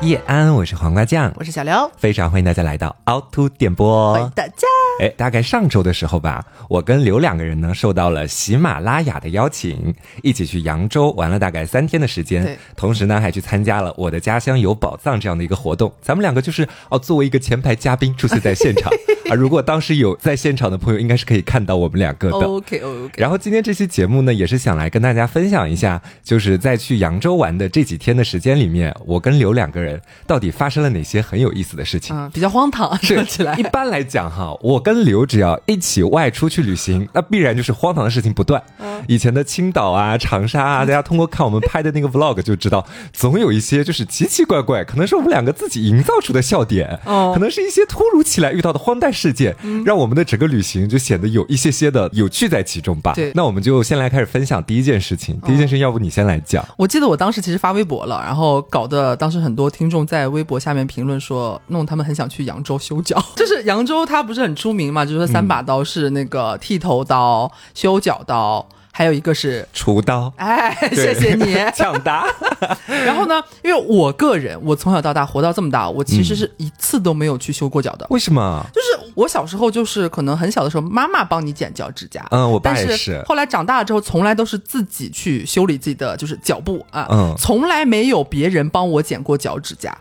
夜安，我是黄瓜酱，我是小刘，非常欢迎大家来到凹凸电波。欢迎大家。哎，大概上周的时候吧，我跟刘两个人呢，受到了喜马拉雅的邀请，一起去扬州玩了大概三天的时间。对，同时呢，还去参加了我的家乡有宝藏这样的一个活动。咱们两个就是哦，作为一个前排嘉宾出现在现场 啊。如果当时有在现场的朋友，应该是可以看到我们两个的。OK OK。然后今天这期节目呢，也是想来跟大家分享一下，就是在去扬州玩的这几天的时间里面，我跟刘两个人到底发生了哪些很有意思的事情。嗯，比较荒唐，说起来。一般来讲哈，我跟刘只要。一起外出去旅行，那必然就是荒唐的事情不断。嗯以前的青岛啊、长沙啊，大家通过看我们拍的那个 vlog 就知道，总有一些就是奇奇怪怪，可能是我们两个自己营造出的笑点，哦可能是一些突如其来遇到的荒诞事件，让我们的整个旅行就显得有一些些的有趣在其中吧。对，那我们就先来开始分享第一件事情。第一件事，要不你先来讲？我记得我当时其实发微博了，然后搞得当时很多听众在微博下面评论说，弄他们很想去扬州修脚。就是扬州它不是很出名嘛，就是说三把。刀是那个剃头刀、修脚刀，还有一个是厨刀。哎，谢谢你 抢答。然后呢，因为我个人，我从小到大活到这么大，我其实是一次都没有去修过脚的。为什么？就是我小时候，就是可能很小的时候，妈妈帮你剪脚指甲。嗯，我爸也是。后来长大了之后，从来都是自己去修理自己的就是脚部啊。嗯，从来没有别人帮我剪过脚指甲。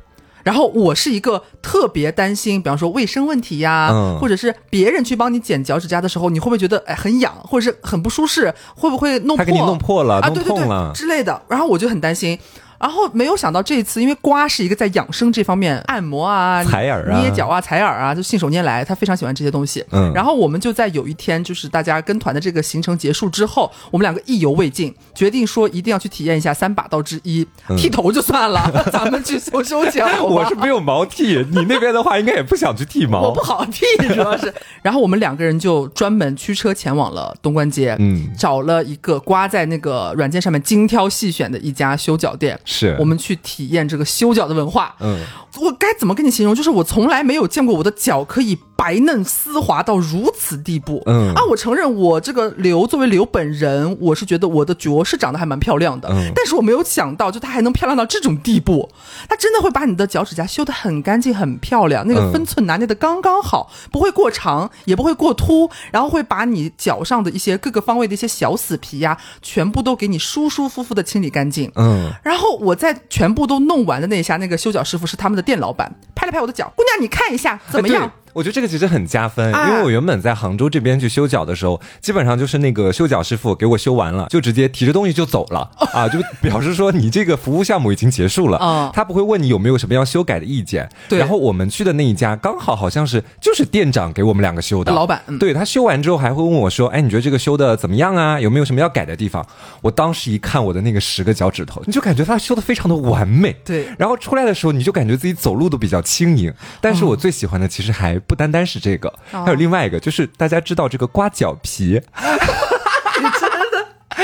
然后我是一个特别担心，比方说卫生问题呀，或者是别人去帮你剪脚趾甲的时候，你会不会觉得哎很痒，或者是很不舒适？会不会弄破？他给你弄破了，啊弄痛了之类的。然后我就很担心。然后没有想到这一次，因为瓜是一个在养生这方面按摩啊、采耳啊、捏脚啊、采耳啊，就信手拈来，他非常喜欢这些东西。嗯，然后我们就在有一天，就是大家跟团的这个行程结束之后，我们两个意犹未尽，决定说一定要去体验一下三把刀之一，剃头就算了，咱们去修修脚。我是没有毛剃，你那边的话应该也不想去剃毛。我不好剃，主要是。然后我们两个人就专门驱车前往了东关街，嗯，找了一个瓜在那个软件上面精挑细选的一家修脚店，是我们去。体验这个修脚的文化，嗯，我该怎么跟你形容？就是我从来没有见过我的脚可以白嫩丝滑到如此地步，嗯啊，我承认我这个刘作为刘本人，我是觉得我的脚是长得还蛮漂亮的，嗯，但是我没有想到，就它还能漂亮到这种地步，它真的会把你的脚趾甲修得很干净、很漂亮，那个分寸拿捏的刚刚好，不会过长，也不会过凸，然后会把你脚上的一些各个方位的一些小死皮呀，全部都给你舒舒服服的清理干净，嗯，然后我在全。部都弄完的那一下，那个修脚师傅是他们的店老板，拍了拍我的脚，姑娘你看一下怎么样？我觉得这个其实很加分，因为我原本在杭州这边去修脚的时候，基本上就是那个修脚师傅给我修完了，就直接提着东西就走了啊，就表示说你这个服务项目已经结束了，他不会问你有没有什么要修改的意见。对，然后我们去的那一家刚好好像是就是店长给我们两个修的，老板，对他修完之后还会问我说，哎，你觉得这个修的怎么样啊？有没有什么要改的地方？我当时一看我的那个十个脚趾头，你就感觉他修的非常的完美。对，然后出来的时候你就感觉自己走路都比较轻盈。但是我最喜欢的其实还不单单是这个。还有另外一个，就是大家知道这个刮脚皮。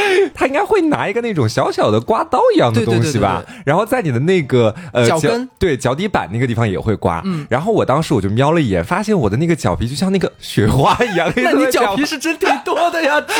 他应该会拿一个那种小小的刮刀一样的东西吧，然后在你的那个呃脚跟对脚底板那个地方也会刮。嗯，然后我当时我就瞄了一眼，发现我的那个脚皮就像那个雪花一样。那你脚皮是真挺多的呀，姐，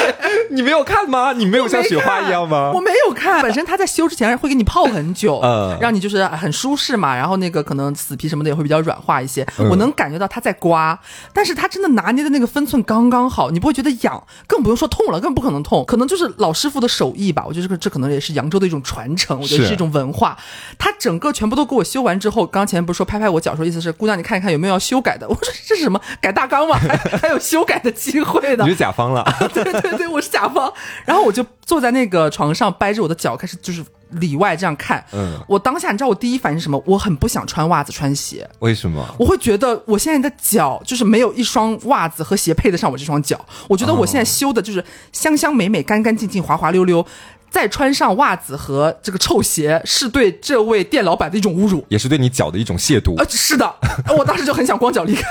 你没有看吗？你没有像雪花一样吗？我没有看。本身他在修之前会给你泡很久，嗯，让你就是很舒适嘛。然后那个可能死皮什么的也会比较软化一些。我能感觉到他在刮，但是他真的拿捏的那个分寸刚刚好，你不会觉得痒，更不用说痛了，更不可能痛。可能就是老师傅。的手艺吧，我觉得这个这可能也是扬州的一种传承，我觉得是一种文化。他整个全部都给我修完之后，刚前不是说拍拍我脚，说意思是姑娘你看一看有没有要修改的。我说这是什么改大纲吗？还 还有修改的机会的？你是甲方了？对对对，我是甲方。然后我就坐在那个床上，掰着我的脚开始就是。里外这样看，嗯，我当下你知道我第一反应是什么？我很不想穿袜子穿鞋。为什么？我会觉得我现在的脚就是没有一双袜子和鞋配得上我这双脚。我觉得我现在修的就是香香美美、干干净净、滑滑溜溜。再穿上袜子和这个臭鞋，是对这位店老板的一种侮辱，也是对你脚的一种亵渎。呃，是的，我当时就很想光脚离开。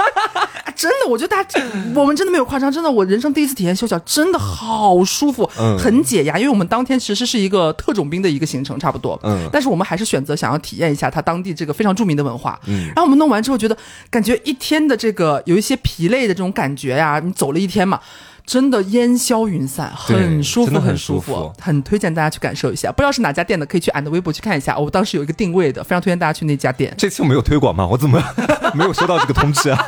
真的，我觉得大家，我们真的没有夸张，真的，我人生第一次体验修脚，真的好舒服，嗯，很解压。因为我们当天其实是一个特种兵的一个行程，差不多，嗯，但是我们还是选择想要体验一下他当地这个非常著名的文化，嗯。然后我们弄完之后，觉得感觉一天的这个有一些疲累的这种感觉呀，你走了一天嘛。真的烟消云散，很舒服，很舒服，很推荐大家去感受一下。不知道是哪家店的，可以去俺的微博去看一下。我当时有一个定位的，非常推荐大家去那家店。这次我没有推广吗？我怎么没有收到这个通知啊？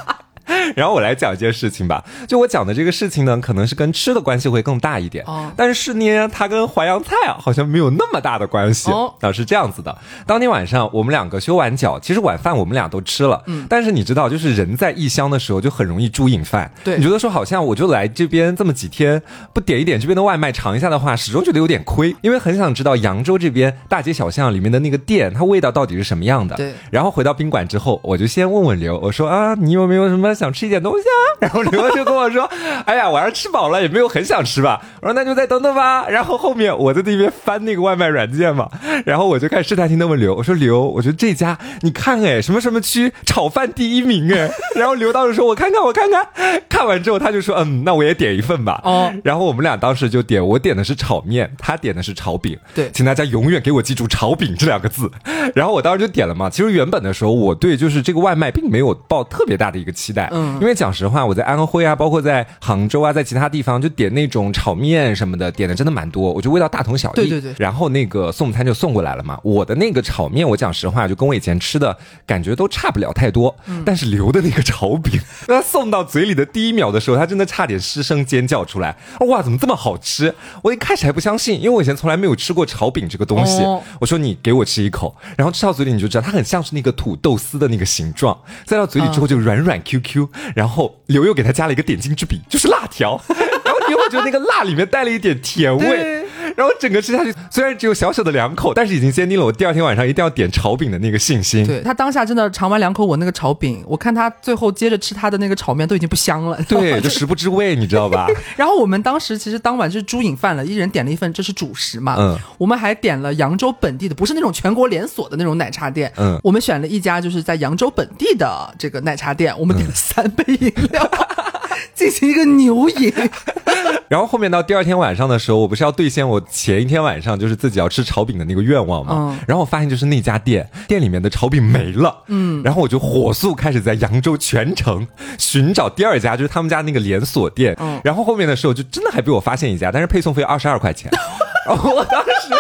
然后我来讲一件事情吧，就我讲的这个事情呢，可能是跟吃的关系会更大一点，哦，但是呢，它跟淮扬菜啊好像没有那么大的关系。哦，啊是这样子的，当天晚上我们两个修完脚，其实晚饭我们俩都吃了，嗯，但是你知道，就是人在异乡的时候就很容易猪瘾犯，对，你觉得说好像我就来这边这么几天，不点一点这边的外卖尝一下的话，始终觉得有点亏，因为很想知道扬州这边大街小巷里面的那个店，它味道到底是什么样的。对，然后回到宾馆之后，我就先问问刘，我说啊，你有没有什么想吃一点东西啊？然后刘就跟我说：“哎呀，晚上吃饱了，也没有很想吃吧。”我说：“那就再等等吧。”然后后面我在那边翻那个外卖软件嘛，然后我就开始试探性的问刘：“我说刘，我觉得这家你看哎，什么什么区炒饭第一名哎。”然后刘当时说：“我看看，我看看。”看完之后他就说：“嗯，那我也点一份吧。”哦。然后我们俩当时就点，我点的是炒面，他点的是炒饼。对，请大家永远给我记住“炒饼”这两个字。然后我当时就点了嘛。其实原本的时候，我对就是这个外卖并没有抱特别大的一个期待。嗯。因为讲实话，我在安徽。啊，包括在杭州啊，在其他地方就点那种炒面什么的，点的真的蛮多。我觉得味道大同小异。对对对。然后那个送餐就送过来了嘛。我的那个炒面，我讲实话，就跟我以前吃的感觉都差不了太多。嗯。但是留的那个炒饼，他送到嘴里的第一秒的时候，他真的差点失声尖叫出来。哇，怎么这么好吃？我一开始还不相信，因为我以前从来没有吃过炒饼这个东西。我说你给我吃一口，然后吃到嘴里你就知道，它很像是那个土豆丝的那个形状，塞到嘴里之后就软软 Q Q。然后刘又给他加了。一个点睛之笔就是辣条，然后你会觉得那个辣里面带了一点甜味，然后整个吃下去虽然只有小小的两口，但是已经坚定了我第二天晚上一定要点炒饼的那个信心。对他当下真的尝完两口我那个炒饼，我看他最后接着吃他的那个炒面都已经不香了，对，就食不知味，你知道吧？然后我们当时其实当晚就是猪瘾犯了，一人点了一份，这是主食嘛。嗯，我们还点了扬州本地的，不是那种全国连锁的那种奶茶店。嗯，我们选了一家就是在扬州本地的这个奶茶店，我们点了三杯饮料。进行一个牛饮，然后后面到第二天晚上的时候，我不是要兑现我前一天晚上就是自己要吃炒饼的那个愿望吗？然后我发现就是那家店店里面的炒饼没了，嗯，然后我就火速开始在扬州全城寻找第二家，就是他们家那个连锁店。然后后面的时候就真的还被我发现一家，但是配送费二十二块钱，我当时。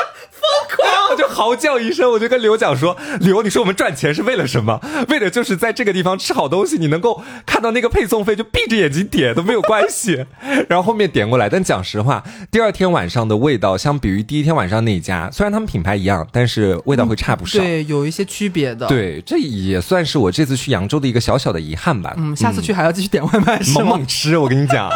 我就嚎叫一声，我就跟刘讲说：“刘，你说我们赚钱是为了什么？为的就是在这个地方吃好东西，你能够看到那个配送费，就闭着眼睛点都没有关系。然后后面点过来，但讲实话，第二天晚上的味道，相比于第一天晚上那家，虽然他们品牌一样，但是味道会差不少，对，有一些区别的。对，这也算是我这次去扬州的一个小小的遗憾吧。嗯，下次去还要继续点外卖，猛猛吃，我跟你讲。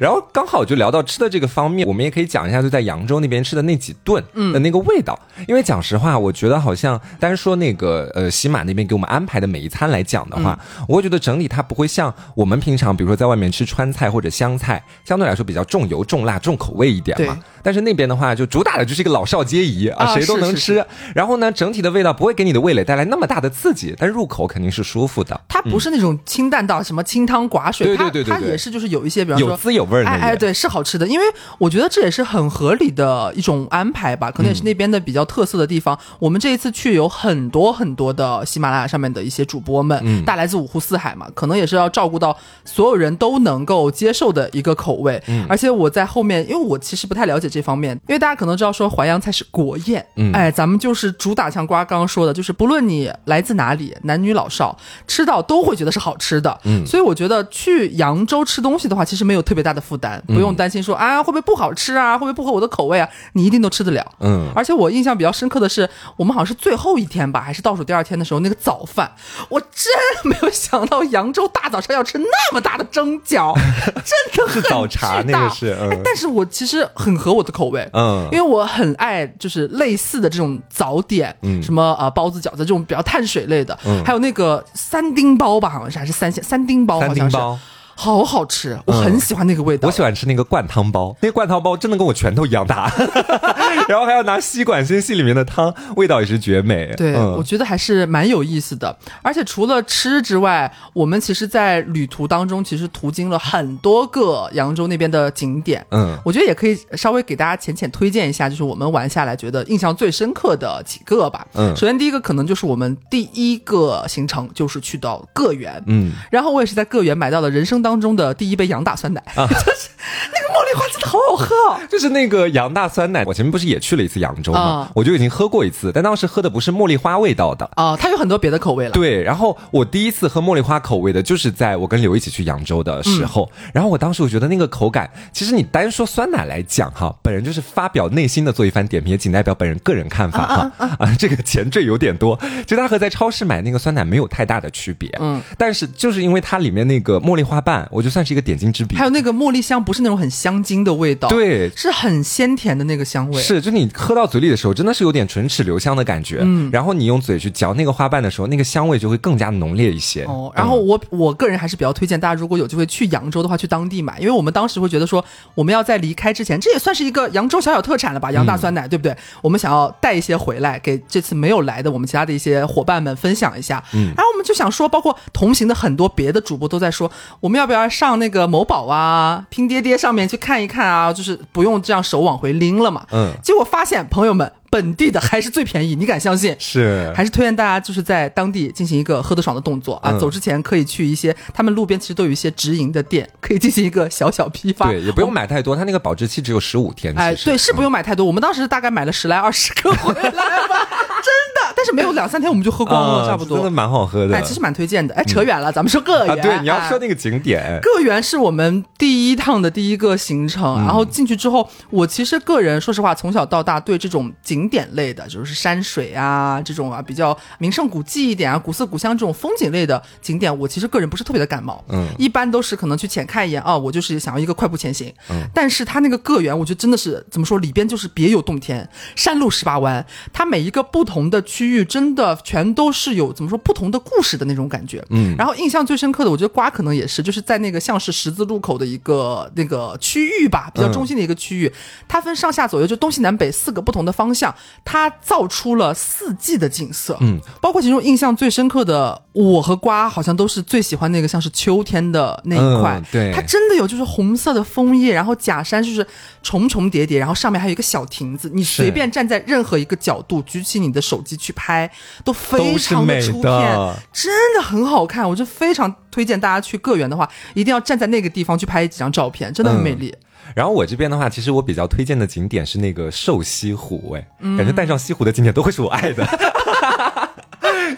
然后刚好就聊到吃的这个方面，我们也可以讲一下，就在扬州那边吃的那几顿的那个味道。因为讲实话，我觉得好像单说那个呃喜马那边给我们安排的每一餐来讲的话，我会觉得整体它不会像我们平常比如说在外面吃川菜或者湘菜，相对来说比较重油重辣重口味一点嘛。但是那边的话，就主打的就是一个老少皆宜啊，谁都能吃。然后呢，整体的味道不会给你的味蕾带来那么大的刺激，但入口肯定是舒服的。它不是那种清淡到什么清汤寡水，对对对对，它也是就是有一些，比方说有味儿。哎哎，对，是好吃的。因为我觉得这也是很合理的一种安排吧，可能也是那边的比较特色的地方。我们这一次去有很多很多的喜马拉雅上面的一些主播们，嗯，大来自五湖四海嘛，可能也是要照顾到所有人都能够接受的一个口味。嗯，而且我在后面，因为我其实不太了解这方面，因为大。家可能知道说淮扬菜是国宴，哎，咱们就是主打像瓜刚刚说的，就是不论你来自哪里，男女老少吃到都会觉得是好吃的。嗯，所以我觉得去扬州吃东西的话，其实没有特别大的负担，不用担心说啊会不会不好吃啊，会不会不合我的口味啊，你一定都吃得了。嗯，而且我印象比较深刻的是，我们好像是最后一天吧，还是倒数第二天的时候，那个早饭，我真没有想到扬州大早上要吃那么大的蒸饺，真的很早茶那个是，但是我其实很合我的口味。嗯。因为我很爱就是类似的这种早点，嗯，什么呃包子饺子这种比较碳水类的，嗯，还有那个三丁包吧，好像是还是三鲜三丁包，好像是。好好吃，我很喜欢那个味道。我喜欢吃那个灌汤包，那个灌汤包真的跟我拳头一样大。然后还要拿吸管先吸里面的汤，味道也是绝美。对，我觉得还是蛮有意思的。而且除了吃之外，我们其实，在旅途当中，其实途经了很多个扬州那边的景点。嗯，我觉得也可以稍微给大家浅浅推荐一下，就是我们玩下来觉得印象最深刻的几个吧。嗯，首先第一个可能就是我们第一个行程就是去到个园。嗯，然后我也是在个园买到了人生当中的第一杯羊大酸奶。啊，就是。那个茉莉花真的好好喝，就是那个杨大酸奶。我前面不是也去了一次扬州吗？我就已经喝过一次，但当时喝的不是茉莉花味道的啊，它有很多别的口味了。对，然后我第一次喝茉莉花口味的，就是在我跟刘一起去扬州的时候。然后我当时我觉得那个口感，其实你单说酸奶来讲哈，本人就是发表内心的做一番点评，也仅代表本人个人看法哈。啊，这个前缀有点多，就它和在超市买那个酸奶没有太大的区别。嗯，但是就是因为它里面那个茉莉花瓣，我就算是一个点睛之笔。还有那个茉莉香，不是那种很香精的味道，对，是很鲜甜的那个香味。是，就你喝到嘴里的时候，真的是有点唇齿留香的感觉。嗯，然后你用嘴去嚼那个花瓣的时候，那个香味就会更加浓烈一些。哦，然后我我个人还是比较推荐大家，如果有机会去扬州的话，去当地买，因为我们当时会觉得说，我们要在离开之前，这也算是一个扬州小小特产了吧，杨大酸奶，对不对？我们想要带一些回来，给这次没有来的我们其他的一些伙伴们分享一下。嗯，然后我们就想说，包括同行的很多别的主播都在说，我们要不要上那个某宝啊、拼爹爹上面去看一看啊？就是不用这样手往回拎了嘛。嗯，结果发现朋友们。本地的还是最便宜，你敢相信？是，还是推荐大家就是在当地进行一个喝得爽的动作啊！走之前可以去一些他们路边其实都有一些直营的店，可以进行一个小小批发。对，也不用买太多，它那个保质期只有十五天。哎，对，是不用买太多。我们当时大概买了十来二十个回来吧。但是没有两三天我们就喝光了，差不多。真的蛮好喝的，哎，其实蛮推荐的。哎，扯远了，咱们说个园。对，你要说那个景点。个园是我们第一趟的第一个行程，然后进去之后，我其实个人说实话，从小到大对这种景点类的，就是山水啊这种啊比较名胜古迹一点啊古色古香这种风景类的景点，我其实个人不是特别的感冒。嗯，一般都是可能去浅看一眼啊，我就是想要一个快步前行。嗯，但是它那个个园，我觉得真的是怎么说，里边就是别有洞天，山路十八弯，它每一个不同的区域真的。全都是有怎么说不同的故事的那种感觉，嗯，然后印象最深刻的，我觉得瓜可能也是，就是在那个像是十字路口的一个那个区域吧，比较中心的一个区域，它分上下左右，就东西南北四个不同的方向，它造出了四季的景色，嗯，包括其中印象最深刻的，我和瓜好像都是最喜欢那个像是秋天的那一块，对，它真的有就是红色的枫叶，然后假山就是重重叠叠，然后上面还有一个小亭子，你随便站在任何一个角度，举起你的手机去拍，都。非常的出片，真的很好看，我就非常推荐大家去个园的话，一定要站在那个地方去拍几张照片，真的很美丽。然后我这边的话，其实我比较推荐的景点是那个瘦西湖，哎，感觉带上西湖的景点都会是我爱的。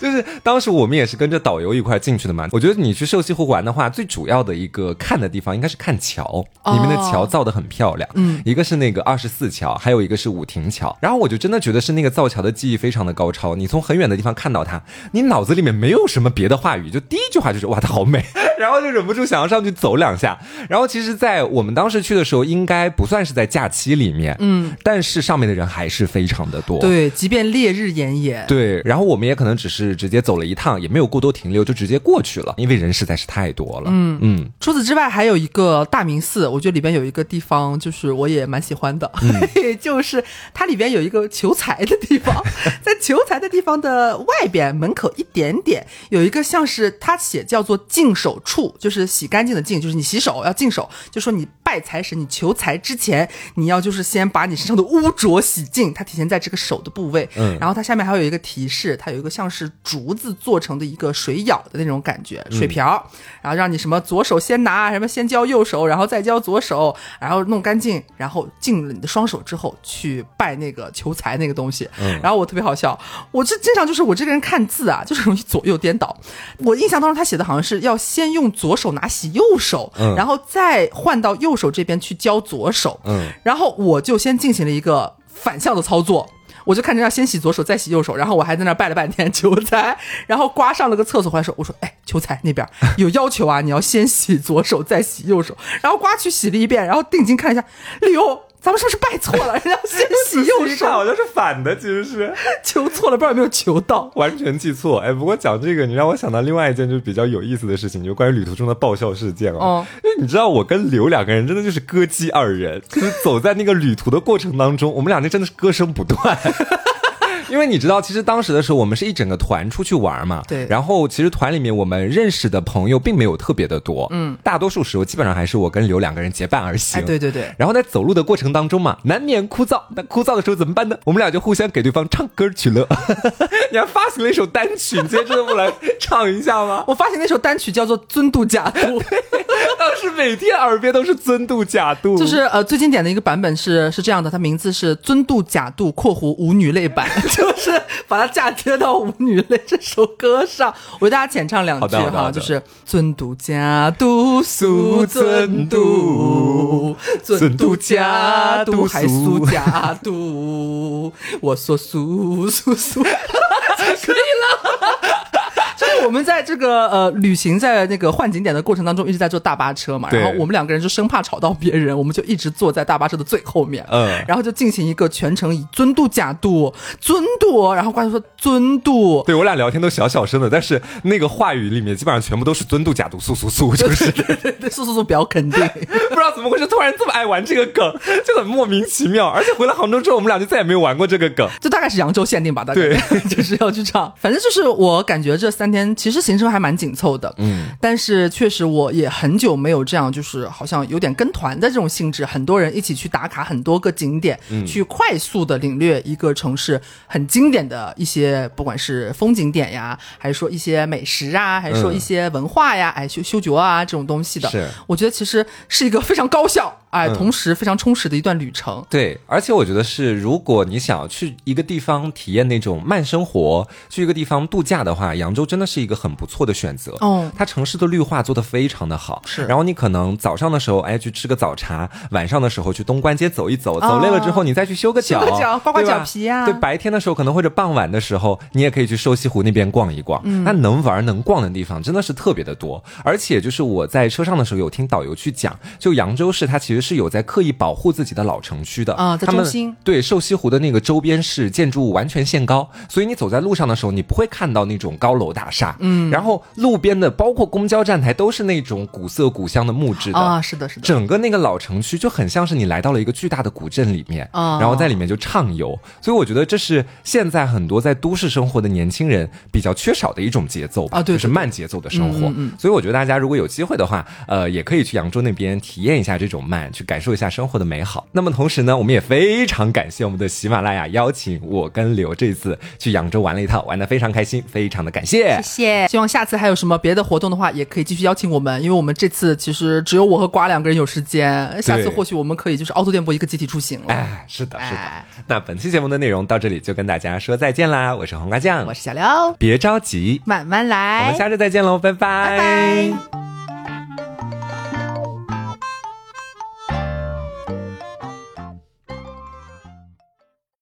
就是当时我们也是跟着导游一块进去的嘛。我觉得你去瘦西湖玩的话，最主要的一个看的地方应该是看桥，里面的桥造的很漂亮。嗯，一个是那个二十四桥，还有一个是五亭桥。然后我就真的觉得是那个造桥的技艺非常的高超。你从很远的地方看到它，你脑子里面没有什么别的话语，就第一句话就是哇，它好美。然后就忍不住想要上去走两下。然后其实，在我们当时去的时候，应该不算是在假期里面，嗯，但是上面的人还是非常的多。对，即便烈日炎炎。对，然后我们也可能只是。直接走了一趟，也没有过多停留，就直接过去了，因为人实在是太多了。嗯嗯。除此之外，还有一个大明寺，我觉得里边有一个地方，就是我也蛮喜欢的，就是它里边有一个求财的地方，在求财的地方的外边门口一点点有一个像是它写叫做净手处，就是洗干净的净，就是你洗手要净手，就说你拜财神、你求财之前，你要就是先把你身上的污浊洗净，它体现在这个手的部位。嗯。然后它下面还有一个提示，它有一个像是。竹子做成的一个水舀的那种感觉，水瓢，然后让你什么左手先拿，什么先浇右手，然后再浇左手，然后弄干净，然后进了你的双手之后去拜那个求财那个东西。然后我特别好笑，我这经常就是我这个人看字啊，就是容易左右颠倒。我印象当中他写的好像是要先用左手拿洗右手，然后再换到右手这边去浇左手。嗯，然后我就先进行了一个反向的操作。我就看着要先洗左手再洗右手，然后我还在那拜了半天求财，然后瓜上了个厕所，还说我说哎求财那边。有要求啊，你要先洗左手再洗右手，然后瓜去洗了一遍，然后定睛看一下，刘咱们是不是拜错了？人家先 洗右手，好像是反的，其实是 求错了，不知道有没有求到，完全记错。哎，不过讲这个，你让我想到另外一件就是比较有意思的事情，就关于旅途中的爆笑事件哦。因为你知道，我跟刘两个人真的就是歌姬二人，就是走在那个旅途的过程当中，我们俩那真的是歌声不断。因为你知道，其实当时的时候，我们是一整个团出去玩嘛。对。然后，其实团里面我们认识的朋友并没有特别的多。嗯。大多数时候，基本上还是我跟刘两个人结伴而行。对对对。然后在走路的过程当中嘛，难免枯燥。那枯燥的时候怎么办呢？我们俩就互相给对方唱歌取乐。你还发行了一首单曲，你今天真的不来唱一下吗？我发行那首单曲叫做《尊度假度》，当时每天耳边都是“尊度假度”。就是呃，最经典的一个版本是是这样的，它名字是《尊度假度》（括弧舞女类版）。就是把它嫁接到《舞女泪》这首歌上，我为大家浅唱两句哈，就是尊嘟家嘟苏尊嘟，尊嘟家嘟还苏家嘟，我说苏苏苏，可以了。我们在这个呃旅行在那个换景点的过程当中，一直在坐大巴车嘛，然后我们两个人就生怕吵到别人，我们就一直坐在大巴车的最后面，嗯，然后就进行一个全程以尊度假度尊度，然后观众说尊度，对我俩聊天都小小声的，但是那个话语里面基本上全部都是尊度假度速速速，就是。对对对速速速比较肯定，不知道怎么回事，突然这么爱玩这个梗，就很莫名其妙，而且回来杭州之后，我们俩就再也没有玩过这个梗，就大概是扬州限定吧，大概。对，就是要去唱，反正就是我感觉这三天。其实行程还蛮紧凑的，嗯，但是确实我也很久没有这样，就是好像有点跟团的这种性质，很多人一起去打卡很多个景点，嗯，去快速的领略一个城市很经典的一些，不管是风景点呀，还是说一些美食啊，还是说一些文化呀，哎，修修脚啊这种东西的，是，我觉得其实是一个非常高效。哎，同时非常充实的一段旅程。对，而且我觉得是，如果你想要去一个地方体验那种慢生活，去一个地方度假的话，扬州真的是一个很不错的选择。哦，它城市的绿化做得非常的好。是，然后你可能早上的时候，哎，去吃个早茶；晚上的时候去东关街走一走，走累了之后，你再去修个脚，修个脚刮刮脚皮啊。对，白天的时候可能或者傍晚的时候，你也可以去瘦西湖那边逛一逛。嗯，那能玩能逛的地方真的是特别的多。而且就是我在车上的时候有听导游去讲，就扬州市它其实是有在刻意。保护自己的老城区的啊，在中心对瘦西湖的那个周边是建筑物完全限高，所以你走在路上的时候，你不会看到那种高楼大厦。嗯，然后路边的包括公交站台都是那种古色古香的木质的啊，是的，是的。整个那个老城区就很像是你来到了一个巨大的古镇里面啊，然后在里面就畅游。所以我觉得这是现在很多在都市生活的年轻人比较缺少的一种节奏啊，对，就是慢节奏的生活。嗯，所以我觉得大家如果有机会的话，呃，也可以去扬州那边体验一下这种慢，去感受一下生活。的美好。那么同时呢，我们也非常感谢我们的喜马拉雅邀请我跟刘这次去扬州玩了一趟，玩的非常开心，非常的感谢。谢谢。希望下次还有什么别的活动的话，也可以继续邀请我们，因为我们这次其实只有我和瓜两个人有时间。下次或许我们可以就是凹凸电波一个集体出行了。哎，是的，是的。那本期节目的内容到这里就跟大家说再见啦！我是黄瓜酱，我是小刘，别着急，慢慢来。我们下次再见喽，拜拜。拜拜。